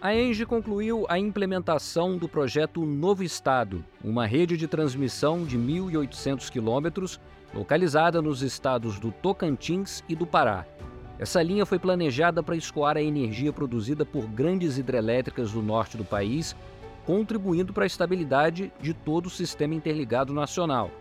A ENGIE concluiu a implementação do projeto Novo Estado, uma rede de transmissão de 1.800 quilômetros, localizada nos estados do Tocantins e do Pará. Essa linha foi planejada para escoar a energia produzida por grandes hidrelétricas do norte do país, contribuindo para a estabilidade de todo o sistema interligado nacional.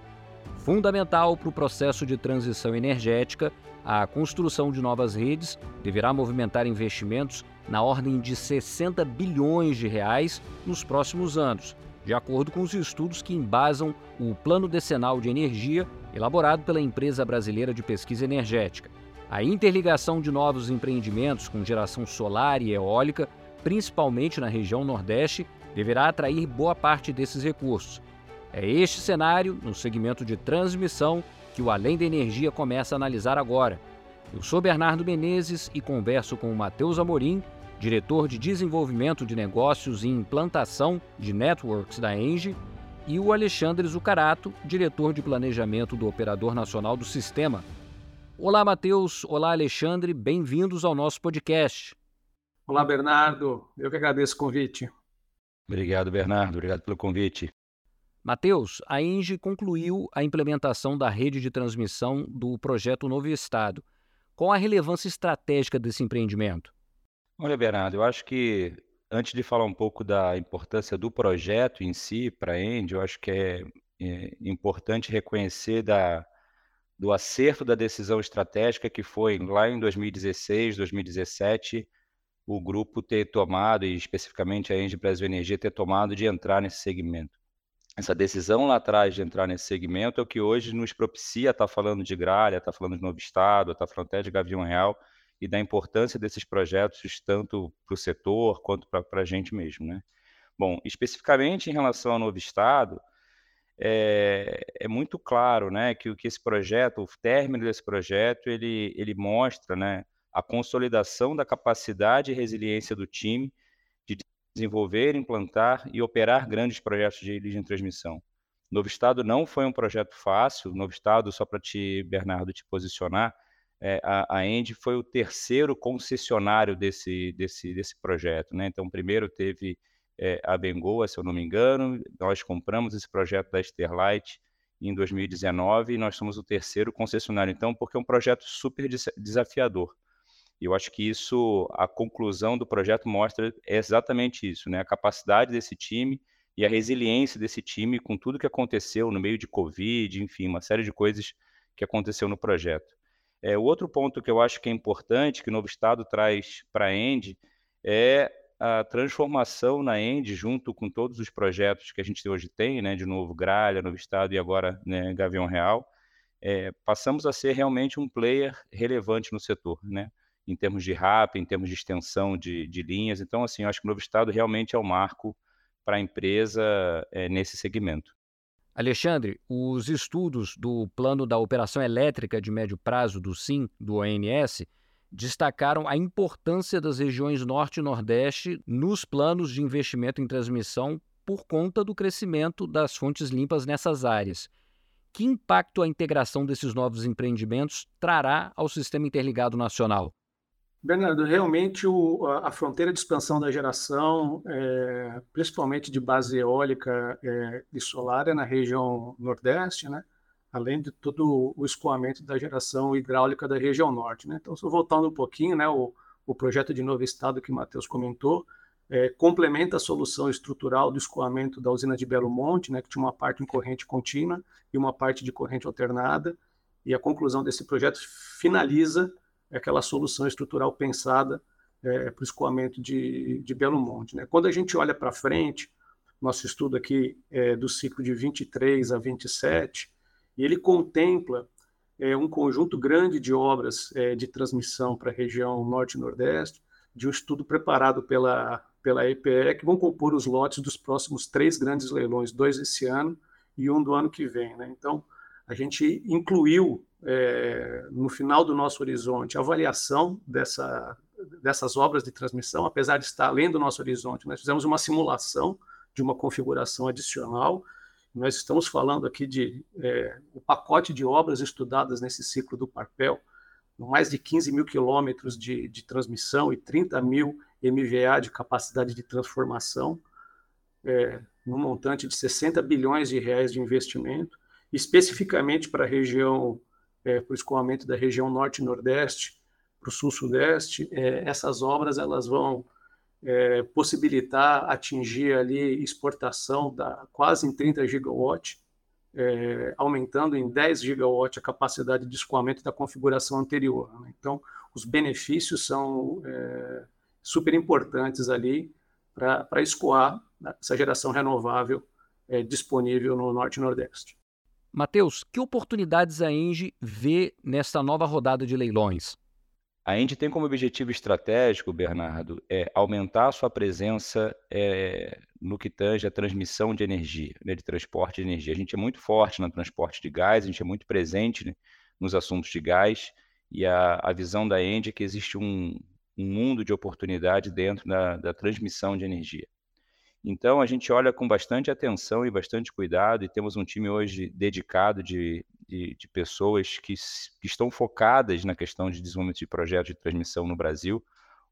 Fundamental para o processo de transição energética, a construção de novas redes deverá movimentar investimentos na ordem de 60 bilhões de reais nos próximos anos, de acordo com os estudos que embasam o Plano Decenal de Energia elaborado pela empresa brasileira de pesquisa energética. A interligação de novos empreendimentos com geração solar e eólica, principalmente na região Nordeste, deverá atrair boa parte desses recursos. É este cenário, no segmento de transmissão, que o Além da Energia começa a analisar agora. Eu sou Bernardo Menezes e converso com o Matheus Amorim, diretor de desenvolvimento de negócios e implantação de networks da Engie, e o Alexandre Zucarato, diretor de planejamento do Operador Nacional do Sistema. Olá, Matheus. Olá, Alexandre. Bem-vindos ao nosso podcast. Olá, Bernardo. Eu que agradeço o convite. Obrigado, Bernardo. Obrigado pelo convite. Matheus, a Engie concluiu a implementação da rede de transmissão do projeto Novo Estado. Qual a relevância estratégica desse empreendimento? Olha, Bernardo, eu acho que antes de falar um pouco da importância do projeto em si para a End, eu acho que é, é importante reconhecer da, do acerto da decisão estratégica que foi lá em 2016, 2017, o grupo ter tomado, e especificamente a Engie Brasil Energia ter tomado de entrar nesse segmento. Essa decisão lá atrás de entrar nesse segmento é o que hoje nos propicia estar tá falando de Gralha, estar tá falando de Novo Estado, estar tá falando até de Gavião Real, e da importância desses projetos tanto para o setor quanto para a gente mesmo. Né? Bom, especificamente em relação ao novo Estado, é, é, muito claro né, que, que esse projeto, o término desse projeto, ele, ele mostra né, a consolidação da capacidade e resiliência do time de desenvolver, implantar e operar grandes projetos de de transmissão. Novo Estado não foi um projeto fácil. Novo Estado, só para te, Bernardo, te posicionar, é, a, a foi o terceiro concessionário desse, desse, desse projeto. Né? Então, primeiro teve é, a Bengoa, se eu não me engano, nós compramos esse projeto da Sterlight em 2019 e nós somos o terceiro concessionário, então, porque é um projeto super desafiador. E eu acho que isso, a conclusão do projeto mostra exatamente isso, né? A capacidade desse time e a resiliência desse time com tudo que aconteceu no meio de Covid, enfim, uma série de coisas que aconteceu no projeto. É, o outro ponto que eu acho que é importante, que o novo Estado traz para a End, é a transformação na End, junto com todos os projetos que a gente hoje tem, né, de novo Gralha, Novo Estado e agora né, Gavião Real, é, passamos a ser realmente um player relevante no setor, né, em termos de RAP, em termos de extensão de, de linhas. Então, assim, eu acho que o novo Estado realmente é o marco para a empresa é, nesse segmento. Alexandre, os estudos do plano da operação elétrica de médio prazo do SIM, do ONS, destacaram a importância das regiões Norte e Nordeste nos planos de investimento em transmissão por conta do crescimento das fontes limpas nessas áreas. Que impacto a integração desses novos empreendimentos trará ao sistema interligado nacional? Bernardo, realmente o, a, fronteira de expansão da geração, é, principalmente de base eólica é, e solar, é na região nordeste, né? além de todo o escoamento da geração hidráulica da região norte. Né? Então, só voltando um pouquinho, né, o, o projeto de novo estado que o Matheus comentou, é, complementa a solução estrutural do escoamento da usina de Belo Monte, né, que tinha uma parte em corrente contínua e uma parte de corrente alternada, e a conclusão desse projeto finaliza é aquela solução estrutural pensada é, para o escoamento de, de Belo Monte. Né? Quando a gente olha para frente, nosso estudo aqui é do ciclo de 23 a 27, e ele contempla é, um conjunto grande de obras é, de transmissão para a região norte e nordeste, de um estudo preparado pela, pela EPE, que vão compor os lotes dos próximos três grandes leilões, dois esse ano e um do ano que vem. Né? Então, a gente incluiu é, no final do nosso horizonte avaliação dessa, dessas obras de transmissão, apesar de estar além do nosso horizonte. Nós fizemos uma simulação de uma configuração adicional. Nós estamos falando aqui de é, o pacote de obras estudadas nesse ciclo do Parpel, mais de 15 mil quilômetros de, de transmissão e 30 mil MVA de capacidade de transformação, é, no montante de 60 bilhões de reais de investimento, especificamente para a região, é, para o escoamento da região norte e nordeste, para o sul-sudeste, é, essas obras elas vão é, possibilitar atingir ali exportação da quase em 30 gigawatts, é, aumentando em 10 gigawatts a capacidade de escoamento da configuração anterior. Né? Então, os benefícios são é, super importantes ali para escoar essa geração renovável é, disponível no Norte e Nordeste. Matheus, que oportunidades a Engie vê nesta nova rodada de leilões? A Engie tem como objetivo estratégico, Bernardo, é aumentar a sua presença é, no que tange a transmissão de energia, né, de transporte de energia. A gente é muito forte no transporte de gás, a gente é muito presente né, nos assuntos de gás, e a, a visão da Engie é que existe um, um mundo de oportunidade dentro da, da transmissão de energia. Então, a gente olha com bastante atenção e bastante cuidado, e temos um time hoje dedicado de, de, de pessoas que, que, estão focadas na questão de desenvolvimento de projetos de transmissão no Brasil.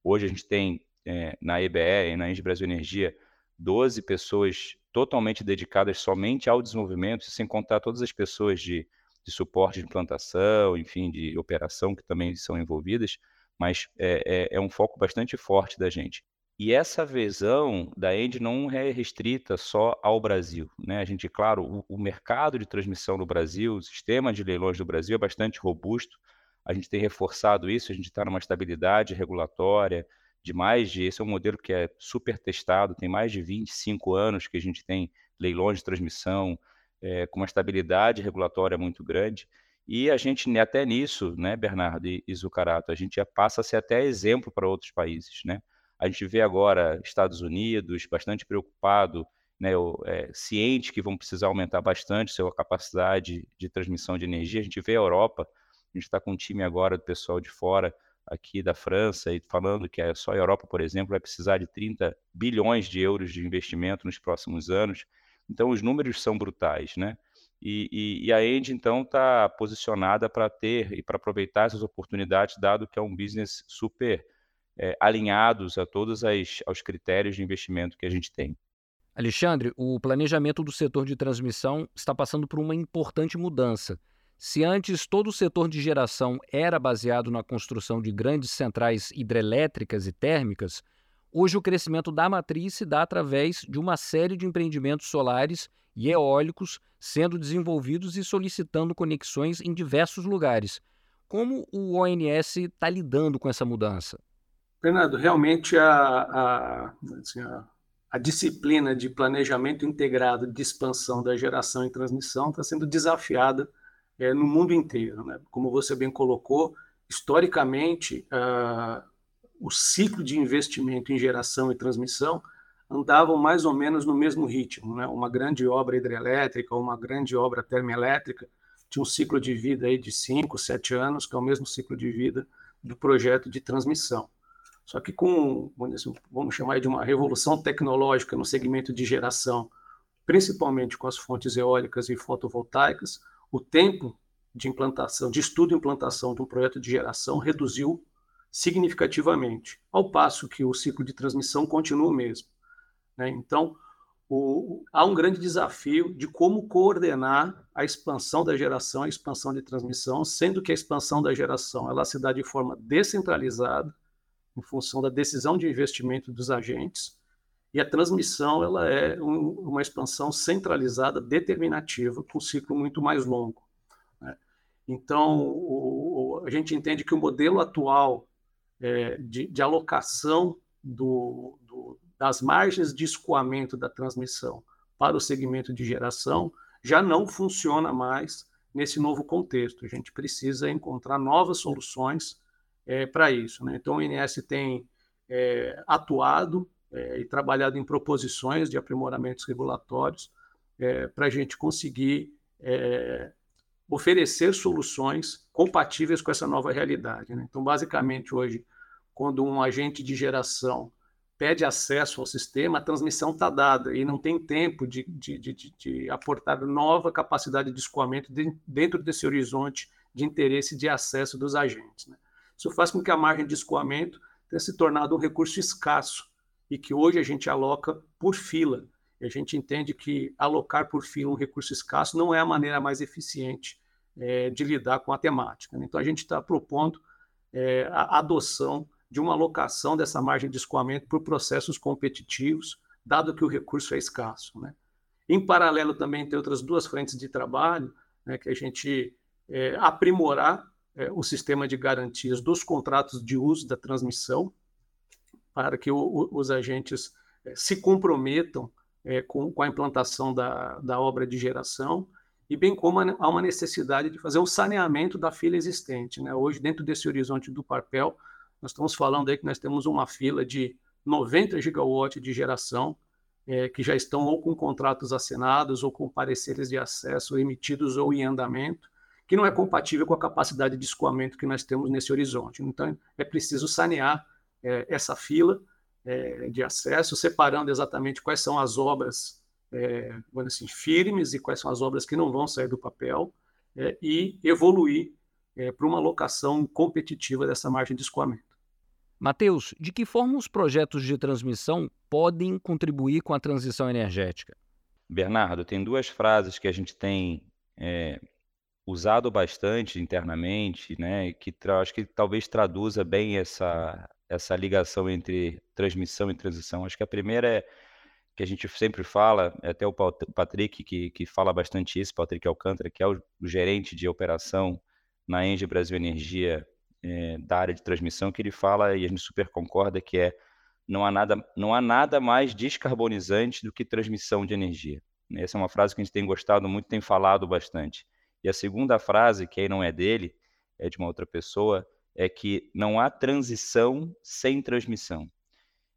Hoje a gente tem é, na EBE e na Engie Brasil Energia 12 pessoas totalmente dedicadas somente ao desenvolvimento, sem contar todas as pessoas de, de suporte de implantação, enfim, de operação que também são envolvidas, mas é, é, é um foco bastante forte da gente. E essa visão da End não é restrita só ao Brasil. Né? A gente, claro, o, o, mercado de transmissão no Brasil, o sistema de leilões do Brasil é bastante robusto. A gente tem reforçado isso, a gente está numa estabilidade regulatória de mais de. Esse é um modelo que é super testado, tem mais de 25 anos que a gente tem leilões de transmissão é, com uma estabilidade regulatória muito grande. E a gente, né, até nisso, né, Bernardo e, Zucarato, a gente passa a ser até exemplo para outros países, né? A gente vê agora Estados Unidos bastante preocupado, né, é, ciente que vão precisar aumentar bastante sua capacidade de transmissão de energia. A gente vê a Europa, a gente está com um time agora do pessoal de fora, aqui da França, e falando que só a Europa, por exemplo, vai precisar de 30 bilhões de euros de investimento nos próximos anos. Então, os números são brutais, né? E, e, e a End, então, está posicionada para ter e para aproveitar essas oportunidades, dado que é um business super é, alinhados a todos as, aos critérios de investimento que a gente tem. Alexandre, o planejamento do setor de transmissão está passando por uma importante mudança. Se antes todo o setor de geração era baseado na construção de grandes centrais hidrelétricas e térmicas, hoje o crescimento da matriz se dá através de uma série de empreendimentos solares e eólicos sendo desenvolvidos e solicitando conexões em diversos lugares. Como o ONS está lidando com essa mudança? Fernando, realmente a, a, assim, a, a, disciplina de planejamento integrado de expansão da geração e transmissão está sendo desafiada é, no mundo inteiro. Né? Como você bem colocou, historicamente, o ciclo de investimento em geração e transmissão andavam mais ou menos no mesmo ritmo. Né? Uma grande obra hidrelétrica, uma grande obra termoelétrica, tinha um ciclo de vida aí de 5, 7 anos, que é o mesmo ciclo de vida do projeto de transmissão. Só que com, vamos chamar de uma revolução tecnológica no segmento de geração, principalmente com as fontes eólicas e fotovoltaicas, o tempo de implantação, de estudo e implantação de um projeto de geração reduziu significativamente, ao passo que o ciclo de transmissão continua o mesmo. Né? Então, o, há um grande desafio de como coordenar a expansão da geração, a expansão de transmissão, sendo que a expansão da geração ela se dá de forma descentralizada, em função da decisão de investimento dos agentes, e a transmissão ela é um, uma expansão centralizada, determinativa, com um ciclo muito mais longo. Né? Então, o, o, a gente entende que o modelo atual é, de, de, alocação do, do, das margens de escoamento da transmissão para o segmento de geração já não funciona mais nesse novo contexto. A gente precisa encontrar novas soluções é, para isso. Né? Então, o INS tem é, atuado é, e trabalhado em proposições de aprimoramentos regulatórios é, para a gente conseguir é, oferecer soluções compatíveis com essa nova realidade. Né? Então, basicamente, hoje, quando um agente de geração pede acesso ao sistema, a transmissão está dada e não tem tempo de, de, de, de, aportar nova capacidade de escoamento dentro desse horizonte de interesse de acesso dos agentes. Né? Isso faz com que a margem de escoamento tem se tornado um recurso escasso e que hoje a gente aloca por fila. E a gente entende que alocar por fila um recurso escasso não é a maneira mais eficiente é, de lidar com a temática. Né? Então, a gente está propondo é, a adoção de uma alocação dessa margem de escoamento por processos competitivos, dado que o recurso é escasso. Né? Em paralelo, também tem outras duas frentes de trabalho, né, que a gente é, aprimorar é, o sistema de garantias dos contratos de uso da transmissão, para que o, o, os agentes é, se comprometam é, com, com, a implantação da, da obra de geração, e bem como há uma necessidade de fazer um saneamento da fila existente. Né? Hoje, dentro desse horizonte do papel, nós estamos falando aí que nós temos uma fila de 90 gigawatts de geração, é, que já estão ou com contratos assinados ou com pareceres de acesso emitidos ou em andamento, que não é compatível com a capacidade de escoamento que nós temos nesse horizonte. Então, é preciso sanear é, essa fila é, de acesso, separando exatamente quais são as obras é, assim, firmes e quais são as obras que não vão sair do papel é, e evoluir é, para uma alocação competitiva dessa margem de escoamento. Mateus, de que forma os projetos de transmissão podem contribuir com a transição energética? Bernardo, tem duas frases que a gente tem é, usado bastante internamente, né, que acho que talvez traduza bem essa, essa ligação entre transmissão e transição. Acho que a primeira é que a gente sempre fala, é até o Patrick que, que fala bastante isso, Patrick Alcântara, que é o, gerente de operação na Engie Brasil Energia é, da área de transmissão, que ele fala, e a gente super concorda, que é não há nada, não há nada mais descarbonizante do que transmissão de energia. Essa é uma frase que a gente tem gostado muito, tem falado bastante. E a segunda frase, que aí não é dele, é de uma outra pessoa, é que não há transição sem transmissão.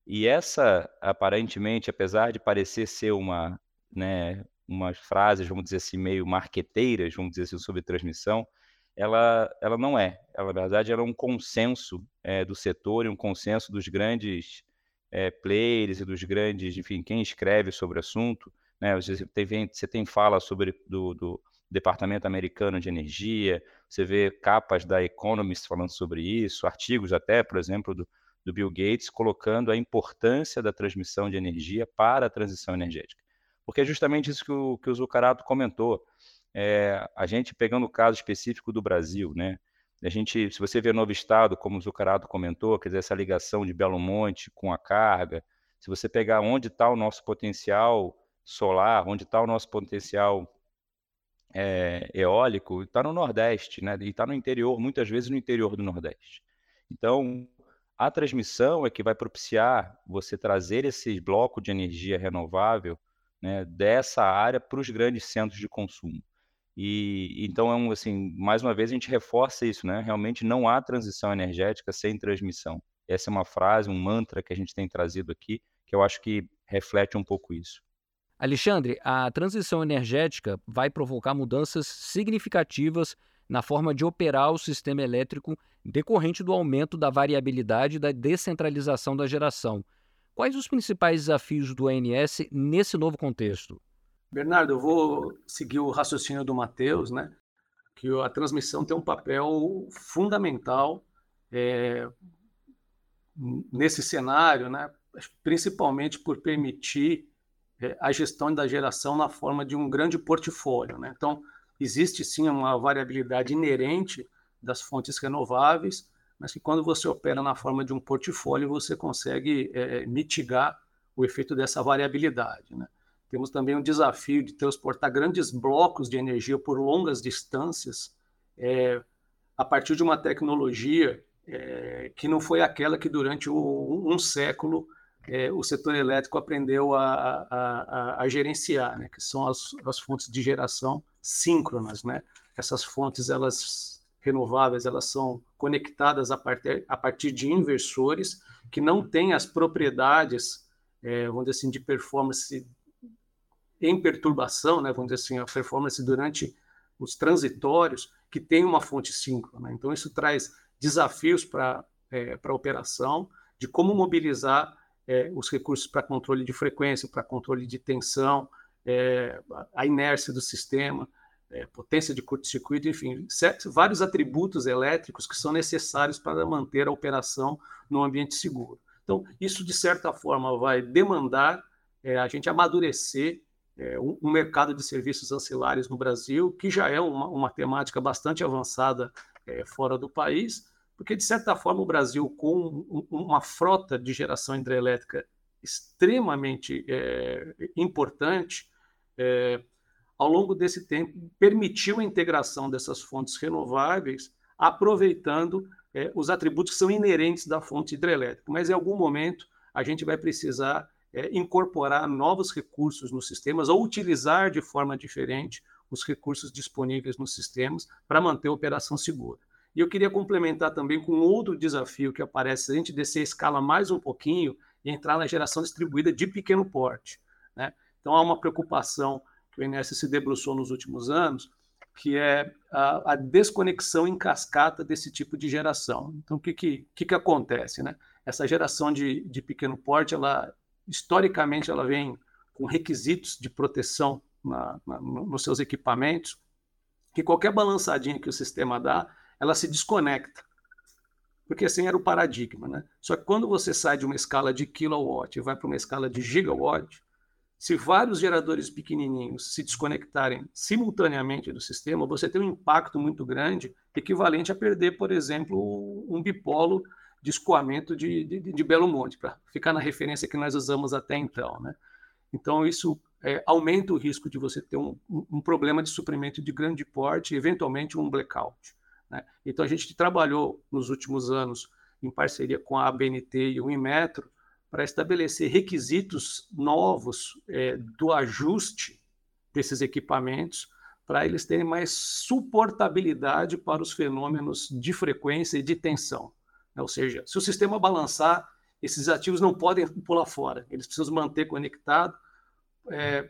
E essa, aparentemente, apesar de parecer ser uma, né, umas frases, vamos dizer assim, meio marqueteiras, vamos dizer assim, sobre transmissão, ela, ela não é. Ela, na verdade, ela é um consenso é, do setor e um consenso dos grandes é, players e dos grandes, enfim, quem escreve sobre o assunto. Né? Você, tem, você tem fala sobre do, do Departamento Americano de Energia, você vê capas da Economist falando sobre isso, artigos até, por exemplo, do, do Bill Gates colocando a importância da transmissão de energia para a transição energética. Porque é justamente isso que o, que o Zucarato comentou. É, a gente, pegando o caso específico do Brasil, né? A gente, se você vê Novo Estado, como o Zucarato comentou, quer dizer, essa ligação de Belo Monte com a carga, se você pegar onde está o nosso potencial solar, onde está o nosso potencial é, eólico está no Nordeste, né? E está no interior, muitas vezes no interior do Nordeste. Então, a transmissão é que vai propiciar você trazer esses blocos de energia renovável né, dessa área para os grandes centros de consumo. E então, é um, assim, mais uma vez a gente reforça isso, né? Realmente não há transição energética sem transmissão. Essa é uma frase, um mantra que a gente tem trazido aqui, que eu acho que reflete um pouco isso. Alexandre, a transição energética vai provocar mudanças significativas na forma de operar o sistema elétrico decorrente do aumento da variabilidade e da descentralização da geração. Quais os principais desafios do ANS nesse novo contexto? Bernardo, eu vou seguir o raciocínio do Matheus, né? que a transmissão tem um papel fundamental é, nesse cenário, né? principalmente por permitir a gestão da geração na forma de um grande portfólio. Né? Então, existe sim uma variabilidade inerente das fontes renováveis, mas que quando você opera na forma de um portfólio, você consegue é, mitigar o efeito dessa variabilidade. Né? Temos também um desafio de transportar grandes blocos de energia por longas distâncias é, a partir de uma tecnologia é, que não foi aquela que durante o, um século é, o setor elétrico aprendeu a, a, a, a gerenciar, né, que são as, as, fontes de geração síncronas. Né? Essas fontes elas renováveis elas são conectadas a partir, a partir de inversores que não têm as propriedades, é, vamos dizer assim, de performance em perturbação, né, vamos dizer assim, a performance durante os transitórios, que tem uma fonte síncrona. Então, isso traz desafios para é, a operação, de como mobilizar é, os recursos para controle de frequência, para controle de tensão, é, a inércia do sistema, é, potência de curto-circuito, enfim, certos, vários atributos elétricos que são necessários para manter a operação no ambiente seguro. Então, isso, de certa forma, vai demandar é, a gente amadurecer é, um, um, mercado de serviços ancilares no Brasil, que já é uma, uma temática bastante avançada é, fora do país, porque, de certa forma, o Brasil, com um, uma frota de geração hidrelétrica extremamente é, importante, é, ao longo desse tempo, permitiu a integração dessas fontes renováveis, aproveitando é, os atributos que são inerentes da fonte hidrelétrica. Mas, em algum momento, a gente vai precisar incorporar novos recursos nos sistemas ou utilizar de forma diferente os recursos disponíveis nos sistemas para manter a operação segura. E eu queria complementar também com outro desafio que aparece, se a gente descer a escala mais um pouquinho e entrar na geração distribuída de pequeno porte. Né? Então, há uma preocupação que o INS se debruçou nos últimos anos, que é a, a desconexão em cascata desse tipo de geração. Então, o que, que, que, que acontece? Né? Essa geração de, de pequeno porte, ela historicamente, ela vem com requisitos de proteção na, na, nos seus equipamentos, que qualquer balançadinha que o sistema dá, ela se desconecta. Porque assim era o paradigma. Né? Só que quando você sai de uma escala de kilowatt e vai para uma escala de gigawatt, se vários geradores pequenininhos se desconectarem simultaneamente do sistema, você tem um impacto muito grande, equivalente a perder, por exemplo, um bipolo de escoamento de, de, de Belo Monte, para ficar na referência que nós usamos até então. Né? Então, isso é, aumenta o risco de você ter um, um, problema de suprimento de grande porte, eventualmente um blackout. Né? Então, a gente trabalhou nos últimos anos em parceria com a ABNT e o Inmetro para estabelecer requisitos novos é, do ajuste desses equipamentos para eles terem mais suportabilidade para os fenômenos de frequência e de tensão. Ou seja, se o sistema balançar, esses ativos não podem pular fora, eles precisam manter conectado é,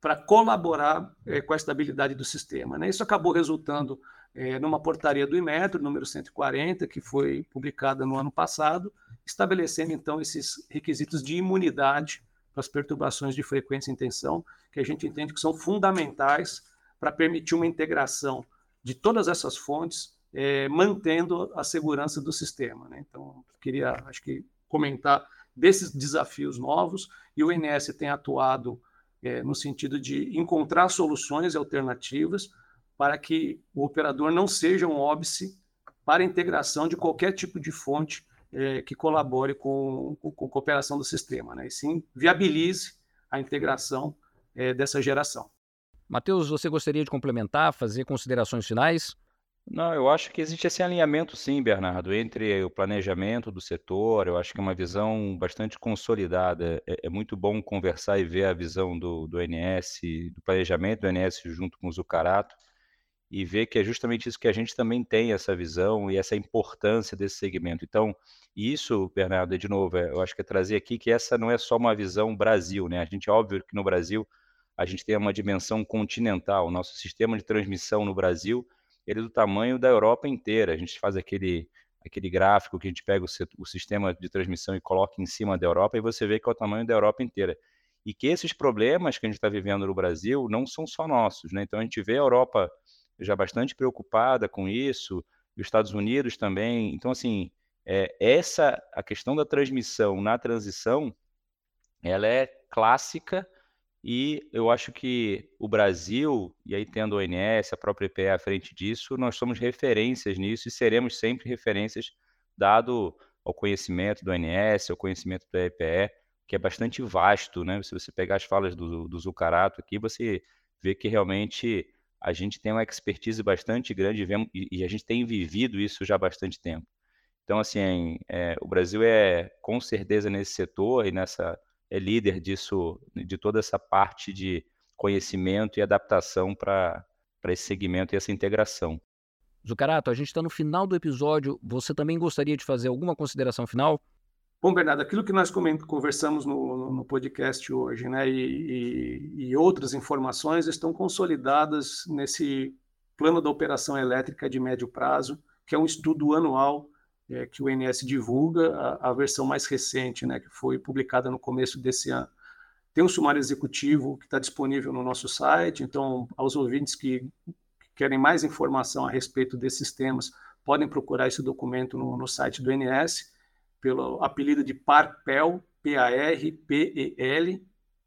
para colaborar é, com a estabilidade do sistema. Né? Isso acabou resultando é, numa portaria do Imetro, número 140, que foi publicada no ano passado, estabelecendo então esses requisitos de imunidade para as perturbações de frequência e tensão, que a gente entende que são fundamentais para permitir uma integração de todas essas fontes, é, mantendo a segurança do sistema. Né? Então, queria, acho que, comentar desses desafios novos, e o INS tem atuado é, no sentido de encontrar soluções alternativas para que o operador não seja um óbice para a integração de qualquer tipo de fonte é, que colabore com, com, com, a operação do sistema, né? e sim viabilize a integração é, dessa geração. Matheus, você gostaria de complementar, fazer considerações finais? Não, eu acho que existe esse alinhamento, sim, Bernardo, entre o planejamento do setor. Eu acho que é uma visão bastante consolidada. É, é muito bom conversar e ver a visão do, do NS, do planejamento do NS junto com o Zucarato e ver que é justamente isso que a gente também tem essa visão e essa importância desse segmento. Então, isso, Bernardo, de novo, é, eu acho que é trazer aqui que essa não é só uma visão Brasil, né? A gente, é óbvio que no Brasil, a gente tem uma dimensão continental. O nosso sistema de transmissão no Brasil, ele é do tamanho da Europa inteira. A gente faz aquele, aquele gráfico que a gente pega o, o sistema de transmissão e coloca em cima da Europa e você vê que é o tamanho da Europa inteira. E que esses problemas que a gente está vivendo no Brasil não são só nossos, né? Então, a gente vê a Europa já bastante preocupada com isso, e os Estados Unidos também. Então, assim, é, essa, a questão da transmissão na transição, ela é clássica e eu acho que o Brasil, e aí tendo o ONS, a própria EPE à frente disso, nós somos referências nisso e seremos sempre referências dado ao conhecimento do ONS, ao conhecimento da EPE, que é bastante vasto, né? Se você pegar as falas do, do Zucarato aqui, você vê que realmente a gente tem uma expertise bastante grande e a gente tem vivido isso já há bastante tempo. Então, assim, é, o Brasil é com certeza nesse setor e nessa é líder disso, de toda essa parte de conhecimento e adaptação para esse segmento e essa integração. Zucarato, a gente está no final do episódio. Você também gostaria de fazer alguma consideração final? Bom, Bernardo, aquilo que nós conversamos no, no podcast hoje, né, e, e, e, outras informações estão consolidadas nesse plano da operação elétrica de médio prazo, que é um estudo anual é, que o INS divulga, a, a, versão mais recente, né, que foi publicada no começo desse ano. Tem um sumário executivo que está disponível no nosso site, então, aos ouvintes que querem mais informação a respeito desses temas, podem procurar esse documento no, no site do INS, pelo apelido de PARPEL, P-A-R-P-E-L,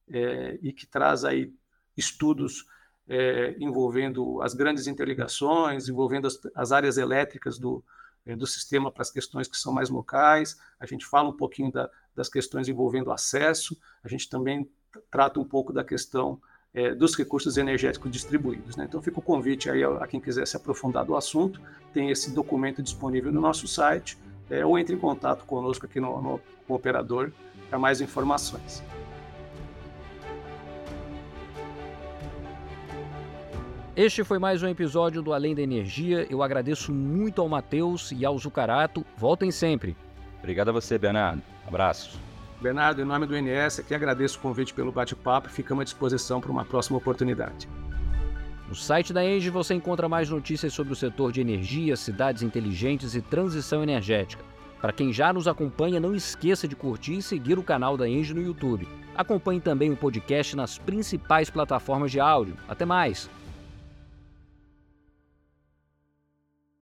é, e que traz aí estudos é, envolvendo as grandes interligações, envolvendo as, as áreas elétricas do, é, do sistema para as questões que são mais locais. A gente fala um pouquinho da, das questões envolvendo acesso, a gente também trata um pouco da questão é, dos recursos energéticos distribuídos. Né? Então fica o convite aí a, a, quem quiser se aprofundar do assunto, tem esse documento disponível no nosso site, é, ou entre em contato conosco aqui no, no, no operador para mais informações. Este foi mais um episódio do Além da Energia. Eu agradeço muito ao Matheus e ao Zucarato. Voltem sempre. Obrigado a você, Bernardo. Abraços. Bernardo, em nome do INS, aqui agradeço o convite pelo bate-papo e ficamos à disposição para uma próxima oportunidade. No site da Engie você encontra mais notícias sobre o setor de energia, cidades inteligentes e transição energética. Para quem já nos acompanha, não esqueça de curtir e seguir o canal da Engie no YouTube. Acompanhe também o podcast nas principais plataformas de áudio. Até mais!